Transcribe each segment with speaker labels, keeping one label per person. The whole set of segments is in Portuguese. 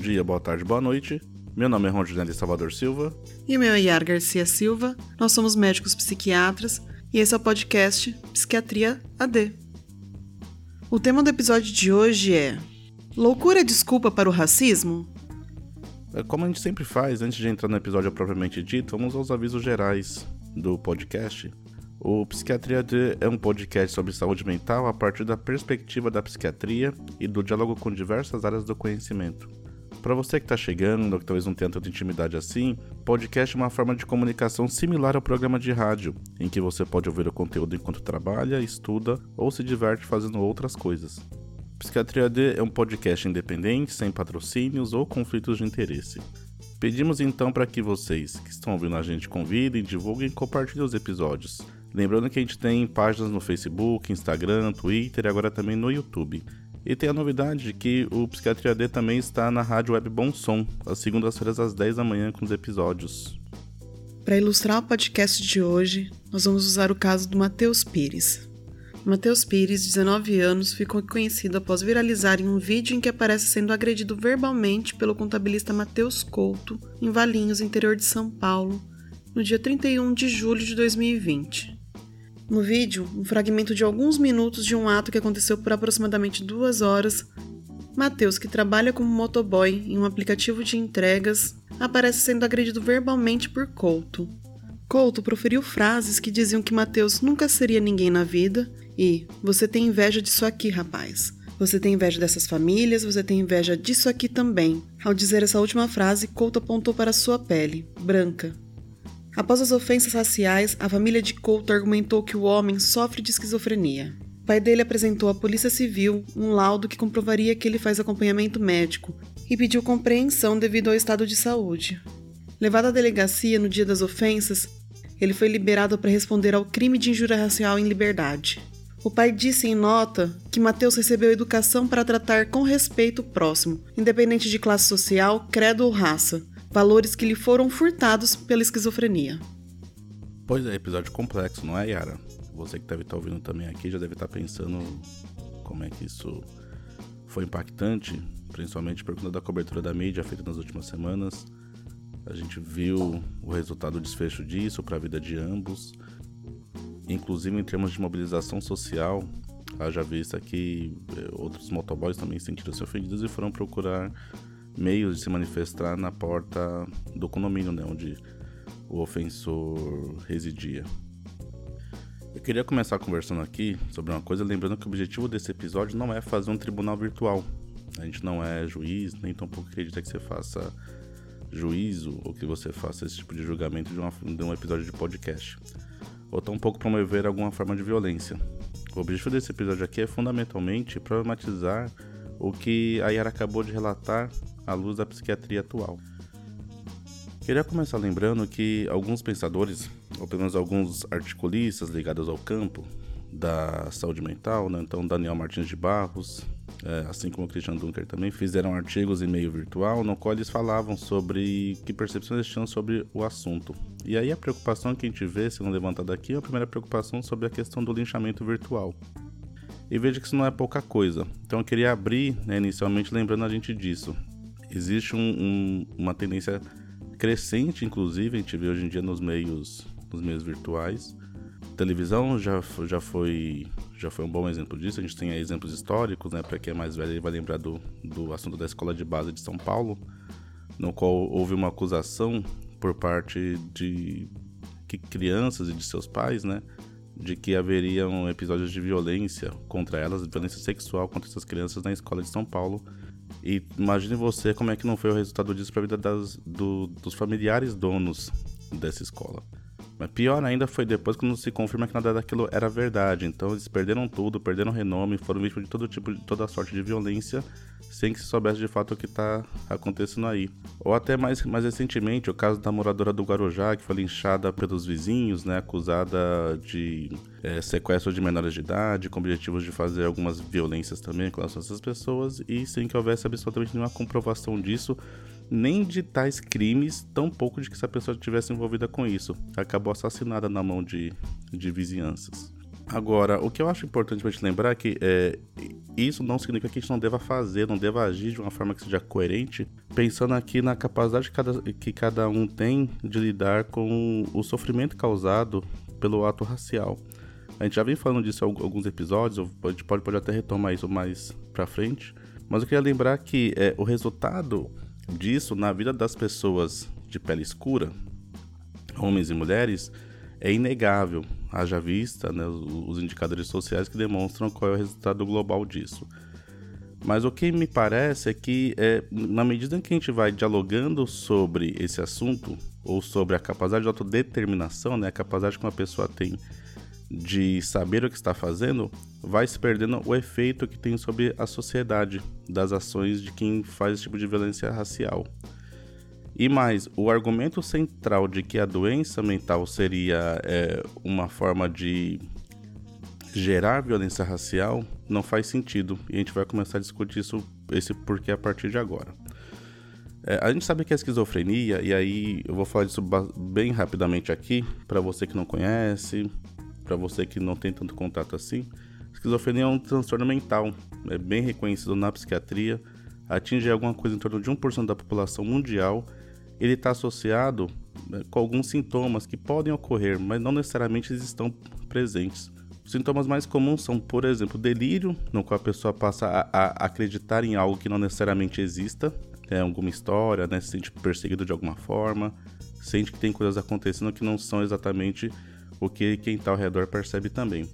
Speaker 1: dia, boa tarde, boa noite. Meu nome é Rondinelli Salvador Silva.
Speaker 2: E o meu é Yar Garcia Silva. Nós somos médicos psiquiatras e esse é o podcast Psiquiatria AD. O tema do episódio de hoje é: Loucura é desculpa para o racismo?
Speaker 1: É, como a gente sempre faz, antes de entrar no episódio propriamente dito, vamos aos avisos gerais do podcast. O Psiquiatria D é um podcast sobre saúde mental a partir da perspectiva da psiquiatria e do diálogo com diversas áreas do conhecimento. Para você que está chegando, ou que talvez não tenha tanta intimidade assim, podcast é uma forma de comunicação similar ao programa de rádio, em que você pode ouvir o conteúdo enquanto trabalha, estuda ou se diverte fazendo outras coisas. Psiquiatria D é um podcast independente, sem patrocínios ou conflitos de interesse. Pedimos então para que vocês que estão ouvindo a gente convidem, divulguem e compartilhem os episódios. Lembrando que a gente tem páginas no Facebook, Instagram, Twitter e agora também no YouTube. E tem a novidade de que o Psiquiatria D também está na Rádio Web Bom Som, às segundas-feiras às 10 da manhã com os episódios.
Speaker 2: Para ilustrar o podcast de hoje, nós vamos usar o caso do Matheus Pires. Matheus Pires, 19 anos, ficou conhecido após viralizar em um vídeo em que aparece sendo agredido verbalmente pelo contabilista Matheus Couto, em Valinhos, interior de São Paulo, no dia 31 de julho de 2020. No vídeo, um fragmento de alguns minutos de um ato que aconteceu por aproximadamente duas horas, Matheus, que trabalha como motoboy em um aplicativo de entregas, aparece sendo agredido verbalmente por Couto. Couto proferiu frases que diziam que Matheus nunca seria ninguém na vida e você tem inveja disso aqui, rapaz. Você tem inveja dessas famílias, você tem inveja disso aqui também. Ao dizer essa última frase, Couto apontou para sua pele, branca, Após as ofensas raciais, a família de Couto argumentou que o homem sofre de esquizofrenia. O pai dele apresentou à Polícia Civil um laudo que comprovaria que ele faz acompanhamento médico e pediu compreensão devido ao estado de saúde. Levado à delegacia no dia das ofensas, ele foi liberado para responder ao crime de injúria racial em liberdade. O pai disse em nota que Mateus recebeu educação para tratar com respeito o próximo, independente de classe social, credo ou raça, valores que lhe foram furtados pela esquizofrenia.
Speaker 1: Pois é, episódio complexo, não é, Yara? Você que deve estar ouvindo também aqui já deve estar pensando como é que isso foi impactante, principalmente por conta da cobertura da mídia feita nas últimas semanas. A gente viu o resultado do desfecho disso para a vida de ambos, inclusive em termos de mobilização social. Haja vista que eh, outros motoboys também sentiram-se ofendidos e foram procurar meios de se manifestar na porta do condomínio, né, onde o ofensor residia. Eu queria começar conversando aqui sobre uma coisa, lembrando que o objetivo desse episódio não é fazer um tribunal virtual. A gente não é juiz, nem tampouco acredita que você faça juízo ou que você faça esse tipo de julgamento de, uma, de um episódio de podcast. Ou tampouco promover alguma forma de violência. O objetivo desse episódio aqui é fundamentalmente problematizar o que a Yara acabou de relatar à luz da psiquiatria atual. Queria começar lembrando que alguns pensadores, ou pelo menos alguns articulistas ligados ao campo da saúde mental, né? então Daniel Martins de Barros, é, assim como Christian Dunker também, fizeram artigos em meio virtual no qual eles falavam sobre que percepções eles tinham sobre o assunto. E aí a preocupação que a gente vê sendo levantada aqui é a primeira preocupação sobre a questão do linchamento virtual. E veja que isso não é pouca coisa. Então eu queria abrir né, inicialmente lembrando a gente disso existe um, um, uma tendência crescente, inclusive, a gente vê hoje em dia nos meios, nos meios virtuais. televisão já, já, foi, já foi um bom exemplo disso. A gente tem exemplos históricos, né? Para quem é mais velho, ele vai lembrar do, do assunto da Escola de Base de São Paulo, no qual houve uma acusação por parte de que crianças e de seus pais, né? De que haveriam episódios de violência contra elas, violência sexual contra essas crianças na escola de São Paulo e imagine você como é que não foi o resultado disso para a vida das, do, dos familiares donos dessa escola. Mas pior ainda foi depois quando se confirma que nada daquilo era verdade. Então eles perderam tudo, perderam renome, foram vítimas de todo tipo de toda sorte de violência, sem que se soubesse de fato o que está acontecendo aí. Ou até mais, mais recentemente, o caso da moradora do Guarujá, que foi linchada pelos vizinhos, né, acusada de é, sequestro de menores de idade, com objetivos de fazer algumas violências também com essas pessoas, e sem que houvesse absolutamente nenhuma comprovação disso nem de tais crimes, tão pouco de que essa pessoa estivesse envolvida com isso. Acabou assassinada na mão de, de vizinhanças. Agora, o que eu acho importante para te lembrar é que é, isso não significa que a gente não deva fazer, não deva agir de uma forma que seja coerente, pensando aqui na capacidade que cada, que cada um tem de lidar com o sofrimento causado pelo ato racial. A gente já vem falando disso em alguns episódios, a gente pode, pode até retomar isso mais pra frente, mas eu queria lembrar que é, o resultado disso na vida das pessoas de pele escura, homens e mulheres, é inegável, haja vista né, os indicadores sociais que demonstram qual é o resultado global disso. Mas o que me parece é que, é, na medida em que a gente vai dialogando sobre esse assunto, ou sobre a capacidade de autodeterminação, né, a capacidade que uma pessoa tem de saber o que está fazendo, vai se perdendo o efeito que tem sobre a sociedade das ações de quem faz esse tipo de violência racial. E mais, o argumento central de que a doença mental seria é, uma forma de gerar violência racial não faz sentido. E a gente vai começar a discutir isso, esse porquê a partir de agora. É, a gente sabe que a esquizofrenia, e aí eu vou falar disso bem rapidamente aqui, para você que não conhece, para você que não tem tanto contato assim. Esquizofrenia é um transtorno mental, é bem reconhecido na psiquiatria, atinge alguma coisa em torno de 1% da população mundial ele está associado né, com alguns sintomas que podem ocorrer, mas não necessariamente eles estão presentes. Os sintomas mais comuns são, por exemplo, delírio, no qual a pessoa passa a, a acreditar em algo que não necessariamente exista, é alguma história, né, se sente perseguido de alguma forma, sente que tem coisas acontecendo que não são exatamente o que quem está ao redor percebe também.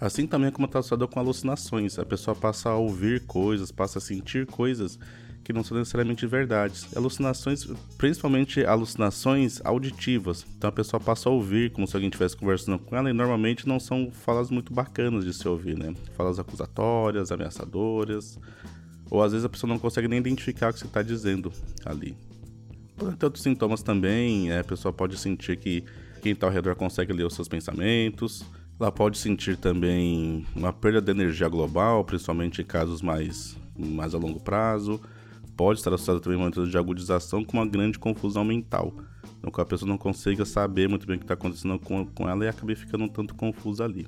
Speaker 1: Assim também é como está associado com alucinações, a pessoa passa a ouvir coisas, passa a sentir coisas que não são necessariamente verdades. Alucinações, principalmente alucinações auditivas. Então a pessoa passa a ouvir como se alguém estivesse conversando com ela e normalmente não são falas muito bacanas de se ouvir, né? Falas acusatórias, ameaçadoras. Ou às vezes a pessoa não consegue nem identificar o que você está dizendo ali. Por outros sintomas também, é, a pessoa pode sentir que quem está ao redor consegue ler os seus pensamentos. Ela pode sentir também uma perda de energia global, principalmente em casos mais, mais a longo prazo pode estar associado também a momentos de agudização com uma grande confusão mental, no qual a pessoa não consiga saber muito bem o que está acontecendo com, com ela e acabe ficando um tanto confusa ali.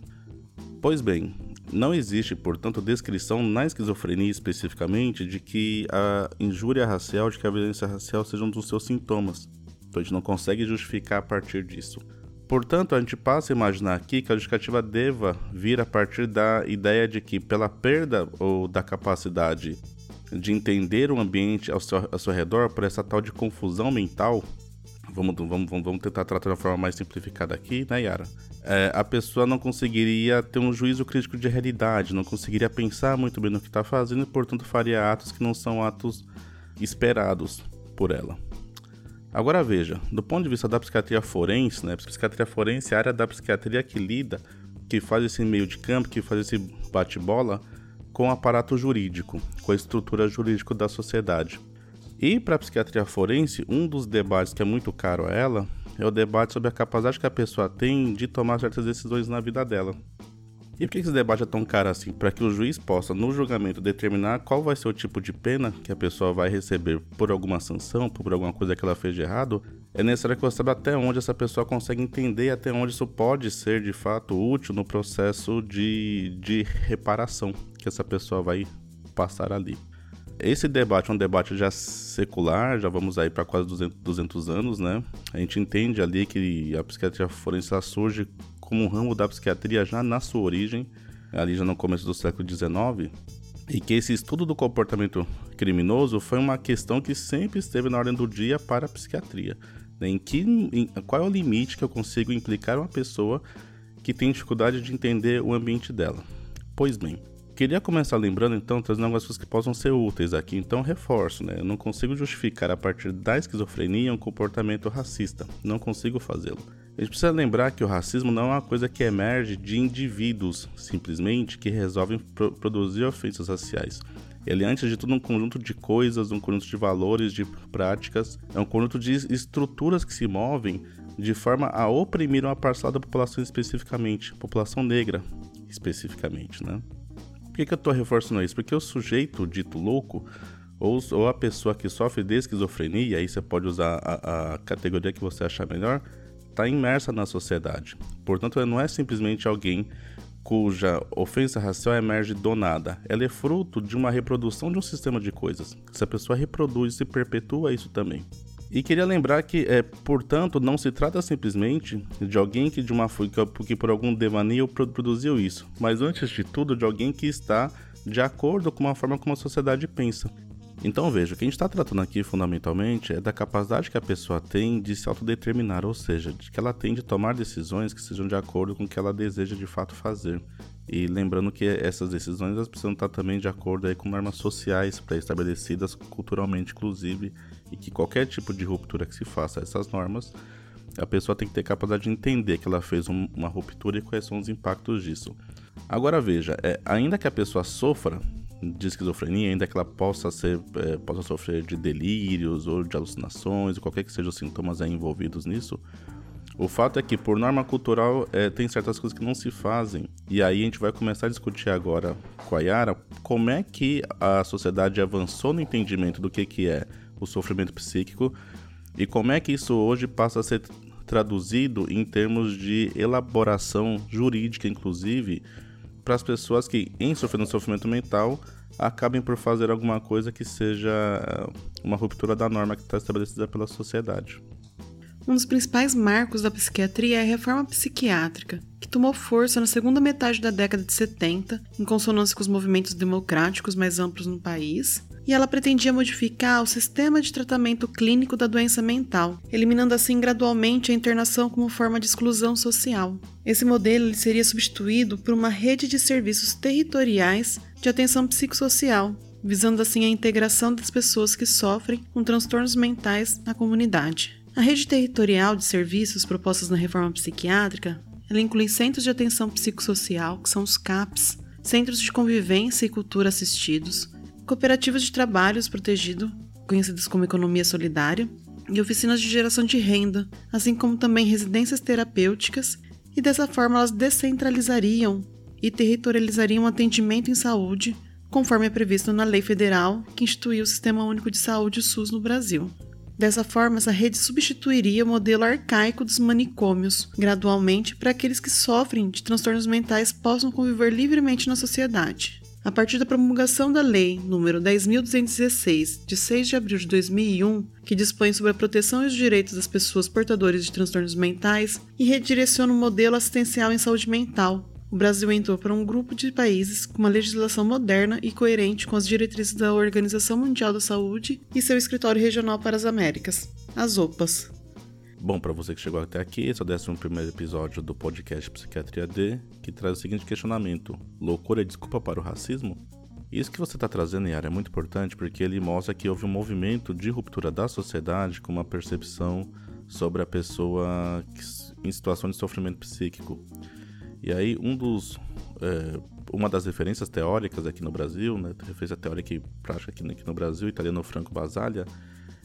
Speaker 1: Pois bem, não existe, portanto, descrição na esquizofrenia especificamente de que a injúria racial, de que a violência racial seja um dos seus sintomas. Então a gente não consegue justificar a partir disso. Portanto, a gente passa a imaginar aqui que a justificativa deva vir a partir da ideia de que, pela perda ou da capacidade de entender o ambiente ao seu, ao seu redor por essa tal de confusão mental. Vamos, vamos, vamos tentar tratar de uma forma mais simplificada aqui, né, Yara? É, a pessoa não conseguiria ter um juízo crítico de realidade, não conseguiria pensar muito bem no que está fazendo e, portanto, faria atos que não são atos esperados por ela. Agora veja, do ponto de vista da psiquiatria forense, né, psiquiatria forense é a área da psiquiatria que lida, que faz esse meio de campo, que faz esse bate-bola com o aparato jurídico, com a estrutura jurídica da sociedade. E para a psiquiatria forense, um dos debates que é muito caro a ela é o debate sobre a capacidade que a pessoa tem de tomar certas decisões na vida dela. E por que esse debate é tão caro assim? Para que o juiz possa, no julgamento, determinar qual vai ser o tipo de pena que a pessoa vai receber por alguma sanção, por alguma coisa que ela fez de errado, é necessário que você saiba até onde essa pessoa consegue entender, até onde isso pode ser de fato útil no processo de, de reparação que essa pessoa vai passar ali. Esse debate é um debate já secular, já vamos aí para quase 200, 200 anos, né? A gente entende ali que a psiquiatria forense surge como um ramo da psiquiatria já na sua origem, ali já no começo do século XIX, e que esse estudo do comportamento criminoso foi uma questão que sempre esteve na ordem do dia para a psiquiatria. Né? Em que, em, qual é o limite que eu consigo implicar uma pessoa que tem dificuldade de entender o ambiente dela? Pois bem, queria começar lembrando então, trazendo algumas coisas que possam ser úteis aqui, então reforço, né? Eu não consigo justificar a partir da esquizofrenia um comportamento racista, não consigo fazê-lo. A gente precisa lembrar que o racismo não é uma coisa que emerge de indivíduos simplesmente que resolvem pro produzir ofensas raciais. Ele é, antes de tudo, um conjunto de coisas, um conjunto de valores, de práticas, é um conjunto de estruturas que se movem de forma a oprimir uma parcela da população especificamente, população negra especificamente, né? Por que, que eu estou reforçando isso? Porque o sujeito dito louco, ou, ou a pessoa que sofre de esquizofrenia, aí você pode usar a, a categoria que você achar melhor, está imersa na sociedade. Portanto, não é simplesmente alguém cuja ofensa racial emerge do nada. Ela é fruto de uma reprodução de um sistema de coisas. Se a pessoa reproduz e perpetua isso também. E queria lembrar que, é, portanto, não se trata simplesmente de alguém que, de uma, que por algum devaneio produziu isso, mas antes de tudo de alguém que está de acordo com a forma como a sociedade pensa. Então veja, o que a gente está tratando aqui fundamentalmente é da capacidade que a pessoa tem de se autodeterminar, ou seja, de que ela tem de tomar decisões que sejam de acordo com o que ela deseja de fato fazer. E lembrando que essas decisões elas precisam estar também de acordo com normas sociais pré-estabelecidas culturalmente, inclusive, e que qualquer tipo de ruptura que se faça a essas normas, a pessoa tem que ter capacidade de entender que ela fez um, uma ruptura e quais são os impactos disso. Agora veja, é, ainda que a pessoa sofra de esquizofrenia, ainda que ela possa ser, é, possa sofrer de delírios ou de alucinações, ou qualquer que sejam os sintomas envolvidos nisso, o fato é que, por norma cultural, é, tem certas coisas que não se fazem. E aí a gente vai começar a discutir agora com a Yara como é que a sociedade avançou no entendimento do que, que é o sofrimento psíquico e como é que isso hoje passa a ser traduzido em termos de elaboração jurídica, inclusive, para as pessoas que, em sofrendo sofrimento mental, acabem por fazer alguma coisa que seja uma ruptura da norma que está estabelecida pela sociedade.
Speaker 2: Um dos principais marcos da psiquiatria é a reforma psiquiátrica, que tomou força na segunda metade da década de 70, em consonância com os movimentos democráticos mais amplos no país, e ela pretendia modificar o sistema de tratamento clínico da doença mental, eliminando assim gradualmente a internação como forma de exclusão social. Esse modelo seria substituído por uma rede de serviços territoriais de atenção psicossocial, visando assim a integração das pessoas que sofrem com transtornos mentais na comunidade. A rede territorial de serviços propostas na reforma psiquiátrica ela inclui centros de atenção psicossocial, que são os CAPs, centros de convivência e cultura assistidos, cooperativas de trabalhos protegido, conhecidas como economia solidária, e oficinas de geração de renda, assim como também residências terapêuticas, e dessa forma elas descentralizariam e territorializariam o atendimento em saúde, conforme é previsto na lei federal que instituiu o Sistema Único de Saúde SUS no Brasil. Dessa forma, essa rede substituiria o modelo arcaico dos manicômios, gradualmente, para aqueles que sofrem de transtornos mentais possam conviver livremente na sociedade. A partir da promulgação da Lei nº 10.216, de 6 de abril de 2001, que dispõe sobre a proteção e os direitos das pessoas portadoras de transtornos mentais e redireciona o modelo assistencial em saúde mental, o Brasil entrou para um grupo de países com uma legislação moderna e coerente com as diretrizes da Organização Mundial da Saúde e seu escritório regional para as Américas, as OPAs.
Speaker 1: Bom, para você que chegou até aqui, esse é o 11 episódio do podcast Psiquiatria D, que traz o seguinte questionamento: loucura é desculpa para o racismo? Isso que você está trazendo, Yara, é muito importante porque ele mostra que houve um movimento de ruptura da sociedade com uma percepção sobre a pessoa em situação de sofrimento psíquico. E aí, um dos, é, uma das referências teóricas aqui no Brasil, né, referência teórica e prática aqui, aqui no Brasil, italiano Franco Basaglia,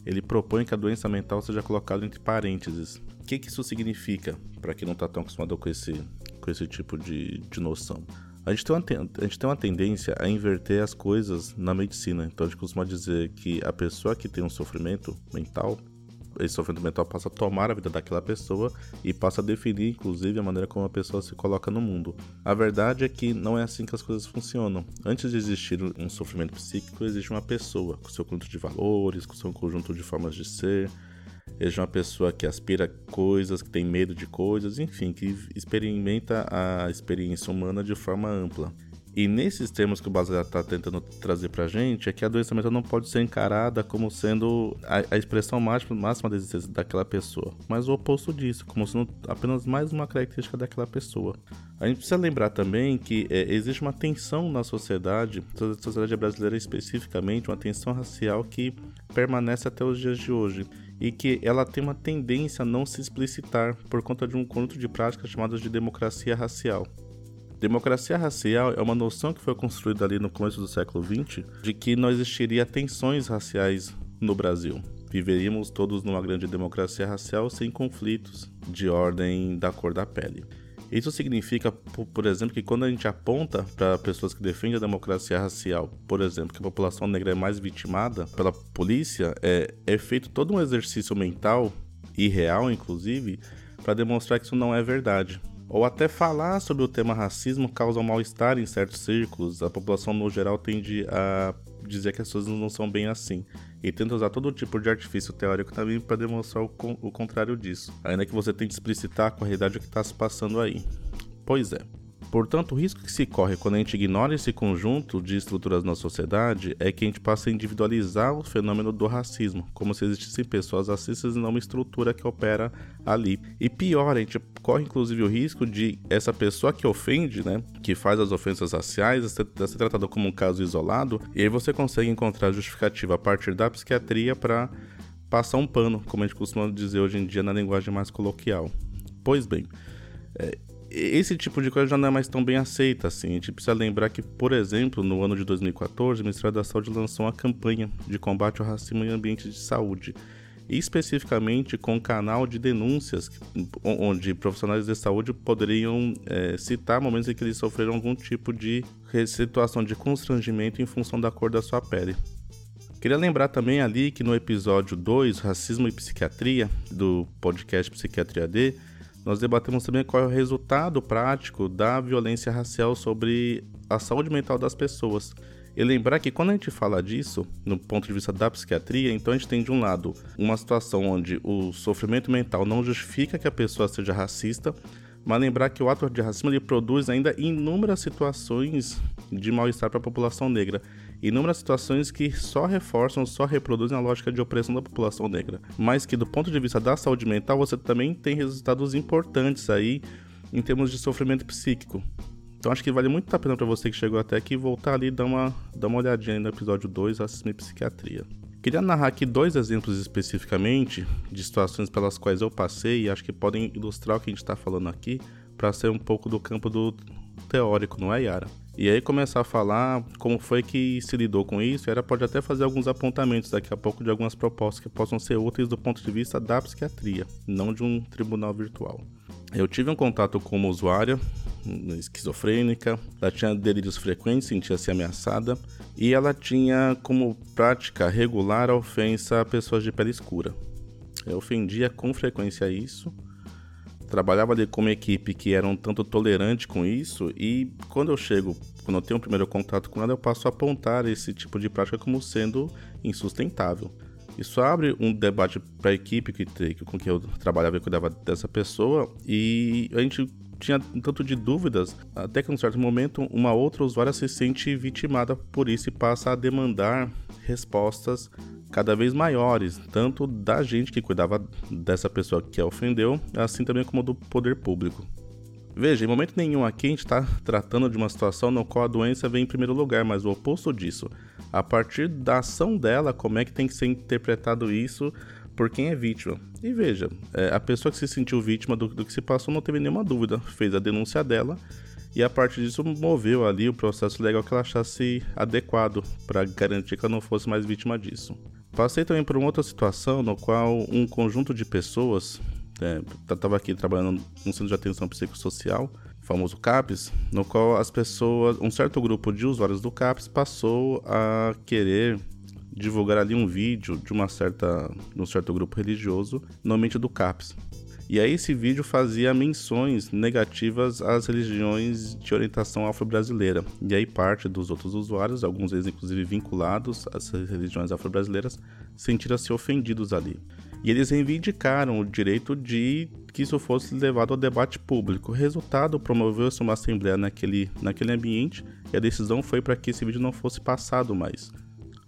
Speaker 1: ele propõe que a doença mental seja colocada entre parênteses. O que, que isso significa, para quem não está tão acostumado com esse, com esse tipo de, de noção? A gente, tem uma, a gente tem uma tendência a inverter as coisas na medicina. Então a gente costuma dizer que a pessoa que tem um sofrimento mental, esse sofrimento mental passa a tomar a vida daquela pessoa e passa a definir, inclusive, a maneira como a pessoa se coloca no mundo. A verdade é que não é assim que as coisas funcionam. Antes de existir um sofrimento psíquico, existe uma pessoa com seu conjunto de valores, com seu conjunto de formas de ser. Existe uma pessoa que aspira coisas, que tem medo de coisas, enfim, que experimenta a experiência humana de forma ampla. E nesses termos que o Basel está tentando trazer para a gente, é que a doença mental não pode ser encarada como sendo a, a expressão máxima, máxima da existência daquela pessoa, mas o oposto disso, como sendo apenas mais uma característica daquela pessoa. A gente precisa lembrar também que é, existe uma tensão na sociedade, na sociedade brasileira especificamente, uma tensão racial que permanece até os dias de hoje e que ela tem uma tendência a não se explicitar por conta de um conjunto de práticas chamadas de democracia racial. Democracia racial é uma noção que foi construída ali no começo do século XX de que não existiria tensões raciais no Brasil. Viveríamos todos numa grande democracia racial sem conflitos de ordem da cor da pele. Isso significa, por exemplo, que quando a gente aponta para pessoas que defendem a democracia racial, por exemplo, que a população negra é mais vitimada pela polícia, é, é feito todo um exercício mental, e real inclusive, para demonstrar que isso não é verdade ou até falar sobre o tema racismo causa um mal-estar em certos círculos. A população no geral tende a dizer que as coisas não são bem assim. E tenta usar todo tipo de artifício teórico também para demonstrar o, o contrário disso, ainda que você tente explicitar com a realidade que está se passando aí. Pois é. Portanto, o risco que se corre quando a gente ignora esse conjunto de estruturas na sociedade é que a gente passa a individualizar o fenômeno do racismo, como se existissem pessoas racistas e não uma estrutura que opera ali. E pior, a gente corre inclusive o risco de essa pessoa que ofende, né, que faz as ofensas raciais, ser, ser tratada como um caso isolado, e aí você consegue encontrar justificativa a partir da psiquiatria para passar um pano, como a gente costuma dizer hoje em dia na linguagem mais coloquial. Pois bem, é, esse tipo de coisa já não é mais tão bem aceita assim. A gente precisa lembrar que, por exemplo, no ano de 2014, o Ministério da Saúde lançou uma campanha de combate ao racismo em ambientes de saúde, especificamente com um canal de denúncias, onde profissionais de saúde poderiam é, citar momentos em que eles sofreram algum tipo de situação de constrangimento em função da cor da sua pele. Queria lembrar também ali que no episódio 2, Racismo e Psiquiatria, do podcast Psiquiatria D, nós debatemos também qual é o resultado prático da violência racial sobre a saúde mental das pessoas. E lembrar que quando a gente fala disso, no ponto de vista da psiquiatria, então a gente tem de um lado uma situação onde o sofrimento mental não justifica que a pessoa seja racista, mas lembrar que o ato de racismo ele produz ainda inúmeras situações de mal-estar para a população negra inúmeras situações que só reforçam, só reproduzem a lógica de opressão da população negra, mas que do ponto de vista da saúde mental você também tem resultados importantes aí em termos de sofrimento psíquico. Então acho que vale muito a pena para você que chegou até aqui voltar ali e dar uma, dar uma olhadinha no episódio 2, Racismo e Psiquiatria. Queria narrar aqui dois exemplos especificamente de situações pelas quais eu passei e acho que podem ilustrar o que a gente está falando aqui para ser um pouco do campo do teórico, não é, Yara? E aí começar a falar como foi que se lidou com isso, ela pode até fazer alguns apontamentos daqui a pouco de algumas propostas que possam ser úteis do ponto de vista da psiquiatria, não de um tribunal virtual. Eu tive um contato com uma usuária esquizofrênica, ela tinha delírios frequentes, sentia-se ameaçada e ela tinha como prática regular a ofensa a pessoas de pele escura. Eu ofendia com frequência isso trabalhava ali com uma equipe que era um tanto tolerante com isso e quando eu chego, quando eu tenho o primeiro contato com ela, eu passo a apontar esse tipo de prática como sendo insustentável. Isso abre um debate para a equipe que, com que eu trabalhava e cuidava dessa pessoa e a gente tinha um tanto de dúvidas, até que em um certo momento uma outra usuária se sente vitimada por isso e passa a demandar respostas cada vez maiores, tanto da gente que cuidava dessa pessoa que a ofendeu, assim também como do poder público. Veja, em momento nenhum aqui a gente está tratando de uma situação no qual a doença vem em primeiro lugar, mas o oposto disso. A partir da ação dela, como é que tem que ser interpretado isso por quem é vítima. E veja, é, a pessoa que se sentiu vítima do, do que se passou não teve nenhuma dúvida, fez a denúncia dela e a partir disso moveu ali o processo legal que ela achasse adequado para garantir que ela não fosse mais vítima disso. Passei também por uma outra situação no qual um conjunto de pessoas, estava é, aqui trabalhando no centro de atenção psicossocial, famoso CAPS, no qual as pessoas, um certo grupo de usuários do CAPS passou a querer divulgar ali um vídeo de uma certa, de um certo grupo religioso, normalmente do CAPS. E aí esse vídeo fazia menções negativas às religiões de orientação afro-brasileira. E aí parte dos outros usuários, alguns deles inclusive vinculados às religiões afro-brasileiras, sentiram-se ofendidos ali. E eles reivindicaram o direito de que isso fosse levado ao debate público. O resultado, promoveu-se uma assembleia naquele, naquele ambiente e a decisão foi para que esse vídeo não fosse passado mais.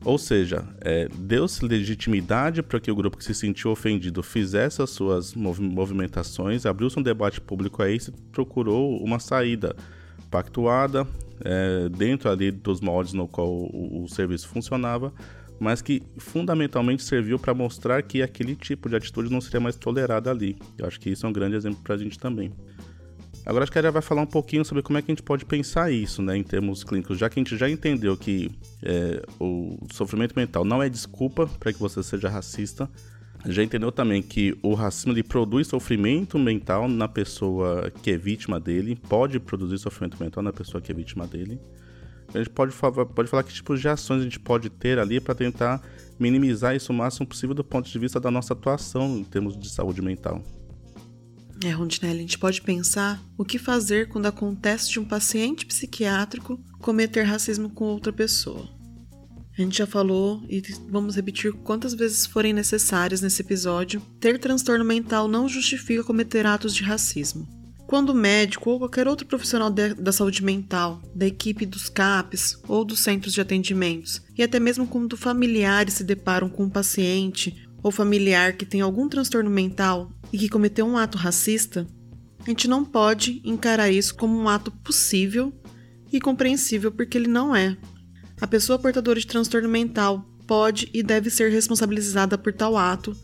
Speaker 1: Ou seja, é, deu-se legitimidade para que o grupo que se sentiu ofendido fizesse as suas movimentações, abriu-se um debate público aí e procurou uma saída pactuada é, dentro ali dos moldes no qual o, o serviço funcionava, mas que fundamentalmente serviu para mostrar que aquele tipo de atitude não seria mais tolerada ali. Eu acho que isso é um grande exemplo para a gente também. Agora acho que a gente vai falar um pouquinho sobre como é que a gente pode pensar isso, né, em termos clínicos, já que a gente já entendeu que é, o sofrimento mental não é desculpa para que você seja racista, já entendeu também que o racismo ele produz sofrimento mental na pessoa que é vítima dele, pode produzir sofrimento mental na pessoa que é vítima dele. A gente pode pode falar que tipos de ações a gente pode ter ali para tentar minimizar isso o máximo possível do ponto de vista da nossa atuação em termos de saúde mental.
Speaker 2: É, Rondinelli, a gente pode pensar o que fazer quando acontece de um paciente psiquiátrico cometer racismo com outra pessoa. A gente já falou e vamos repetir quantas vezes forem necessárias nesse episódio: ter transtorno mental não justifica cometer atos de racismo. Quando o médico ou qualquer outro profissional de, da saúde mental, da equipe dos CAPs ou dos centros de atendimentos, e até mesmo quando familiares se deparam com um paciente ou familiar que tem algum transtorno mental e que cometeu um ato racista, a gente não pode encarar isso como um ato possível e compreensível porque ele não é. A pessoa portadora de transtorno mental pode e deve ser responsabilizada por tal ato,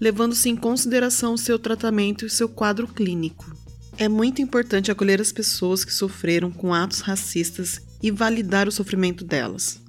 Speaker 2: levando-se em consideração o seu tratamento e seu quadro clínico. É muito importante acolher as pessoas que sofreram com atos racistas e validar o sofrimento delas.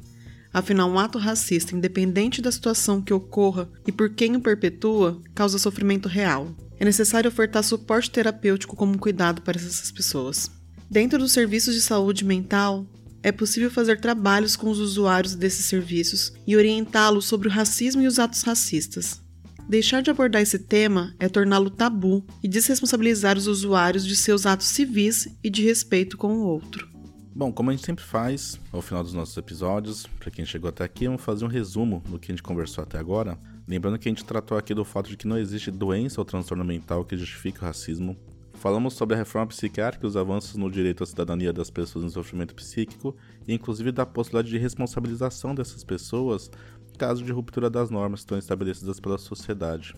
Speaker 2: Afinal, um ato racista, independente da situação que ocorra e por quem o perpetua, causa sofrimento real. É necessário ofertar suporte terapêutico como cuidado para essas pessoas. Dentro dos serviços de saúde mental, é possível fazer trabalhos com os usuários desses serviços e orientá-los sobre o racismo e os atos racistas. Deixar de abordar esse tema é torná-lo tabu e desresponsabilizar os usuários de seus atos civis e de respeito com o outro.
Speaker 1: Bom, como a gente sempre faz, ao final dos nossos episódios, para quem chegou até aqui, vamos fazer um resumo do que a gente conversou até agora. Lembrando que a gente tratou aqui do fato de que não existe doença ou transtorno mental que justifique o racismo. Falamos sobre a reforma psiquiátrica e os avanços no direito à cidadania das pessoas em sofrimento psíquico, e inclusive da possibilidade de responsabilização dessas pessoas caso de ruptura das normas estão estabelecidas pela sociedade.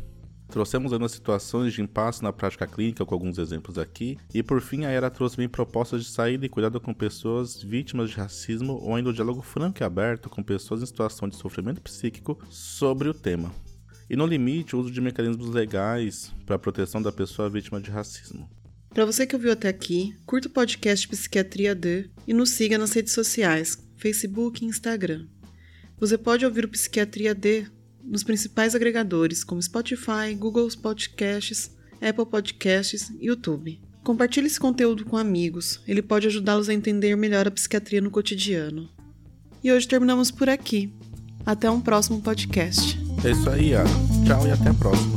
Speaker 1: Trouxemos algumas situações de impasse na prática clínica com alguns exemplos aqui, e por fim a ERA trouxe também propostas de saída e cuidado com pessoas vítimas de racismo ou ainda um diálogo franco e aberto com pessoas em situação de sofrimento psíquico sobre o tema. E no limite, o uso de mecanismos legais para a proteção da pessoa vítima de racismo.
Speaker 2: Para você que ouviu até aqui, curta o podcast Psiquiatria D e nos siga nas redes sociais, Facebook e Instagram. Você pode ouvir o Psiquiatria D nos principais agregadores como Spotify, Google Podcasts, Apple Podcasts e YouTube. Compartilhe esse conteúdo com amigos, ele pode ajudá-los a entender melhor a psiquiatria no cotidiano. E hoje terminamos por aqui. Até um próximo podcast.
Speaker 1: É isso aí, Yara. Tchau e até a próxima.